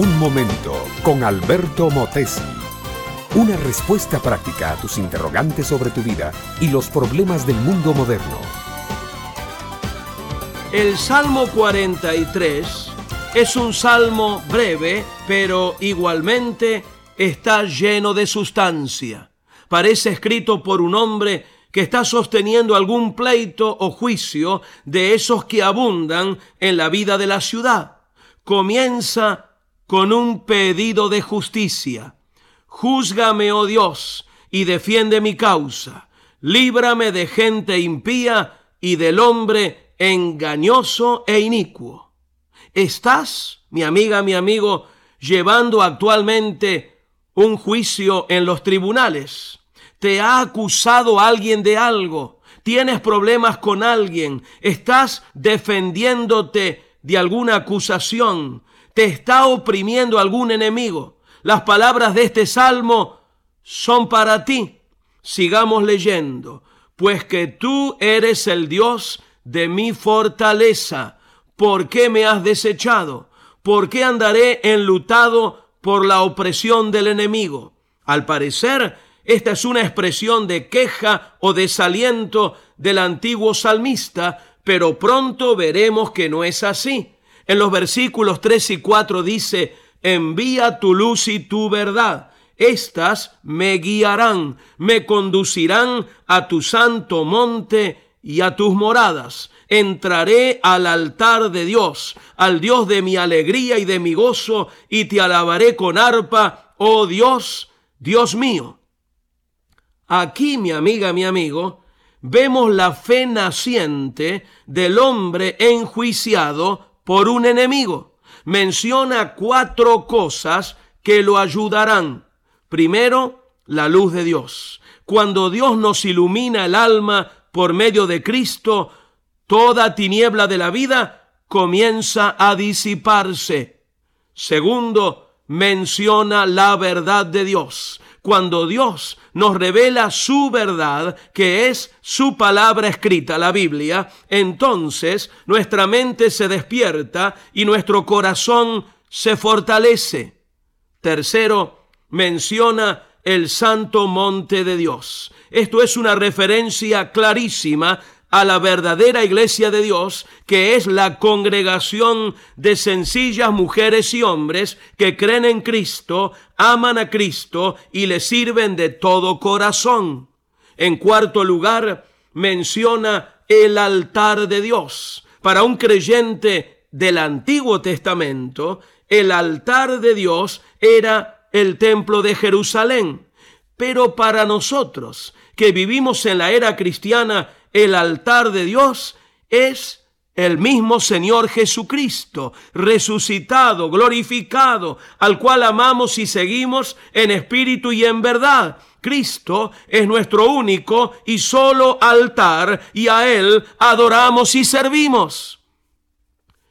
Un momento con Alberto Motesi. Una respuesta práctica a tus interrogantes sobre tu vida y los problemas del mundo moderno. El Salmo 43 es un salmo breve, pero igualmente está lleno de sustancia. Parece escrito por un hombre que está sosteniendo algún pleito o juicio de esos que abundan en la vida de la ciudad. Comienza con un pedido de justicia. Júzgame, oh Dios, y defiende mi causa. Líbrame de gente impía y del hombre engañoso e inicuo. ¿Estás, mi amiga, mi amigo, llevando actualmente un juicio en los tribunales? ¿Te ha acusado alguien de algo? ¿Tienes problemas con alguien? ¿Estás defendiéndote de alguna acusación? ¿Te está oprimiendo algún enemigo? Las palabras de este salmo son para ti. Sigamos leyendo. Pues que tú eres el Dios de mi fortaleza. ¿Por qué me has desechado? ¿Por qué andaré enlutado por la opresión del enemigo? Al parecer, esta es una expresión de queja o desaliento del antiguo salmista, pero pronto veremos que no es así. En los versículos 3 y 4 dice, envía tu luz y tu verdad. Estas me guiarán, me conducirán a tu santo monte y a tus moradas. Entraré al altar de Dios, al Dios de mi alegría y de mi gozo, y te alabaré con arpa, oh Dios, Dios mío. Aquí, mi amiga, mi amigo, vemos la fe naciente del hombre enjuiciado por un enemigo. Menciona cuatro cosas que lo ayudarán. Primero, la luz de Dios. Cuando Dios nos ilumina el alma por medio de Cristo, toda tiniebla de la vida comienza a disiparse. Segundo, menciona la verdad de Dios cuando Dios nos revela su verdad, que es su palabra escrita, la Biblia, entonces nuestra mente se despierta y nuestro corazón se fortalece. Tercero, menciona el santo monte de Dios. Esto es una referencia clarísima a la verdadera iglesia de Dios, que es la congregación de sencillas mujeres y hombres que creen en Cristo, aman a Cristo y le sirven de todo corazón. En cuarto lugar, menciona el altar de Dios. Para un creyente del Antiguo Testamento, el altar de Dios era el templo de Jerusalén. Pero para nosotros, que vivimos en la era cristiana, el altar de Dios es el mismo Señor Jesucristo, resucitado, glorificado, al cual amamos y seguimos en espíritu y en verdad. Cristo es nuestro único y solo altar y a Él adoramos y servimos.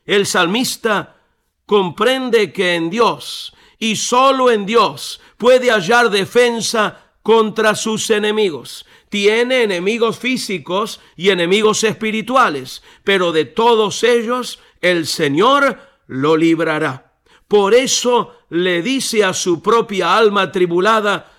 El salmista comprende que en Dios y solo en Dios puede hallar defensa contra sus enemigos. Tiene enemigos físicos y enemigos espirituales, pero de todos ellos el Señor lo librará. Por eso le dice a su propia alma tribulada,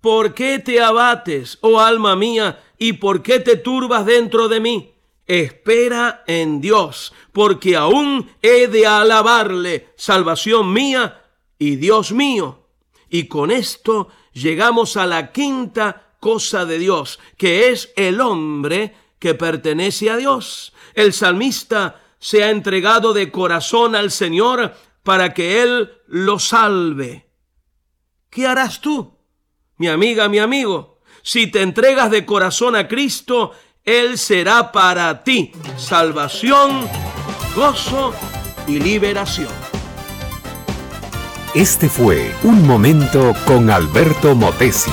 ¿por qué te abates, oh alma mía, y por qué te turbas dentro de mí? Espera en Dios, porque aún he de alabarle, salvación mía y Dios mío. Y con esto llegamos a la quinta cosa de Dios, que es el hombre que pertenece a Dios. El salmista se ha entregado de corazón al Señor para que Él lo salve. ¿Qué harás tú, mi amiga, mi amigo? Si te entregas de corazón a Cristo, Él será para ti salvación, gozo y liberación. Este fue Un Momento con Alberto Motesi.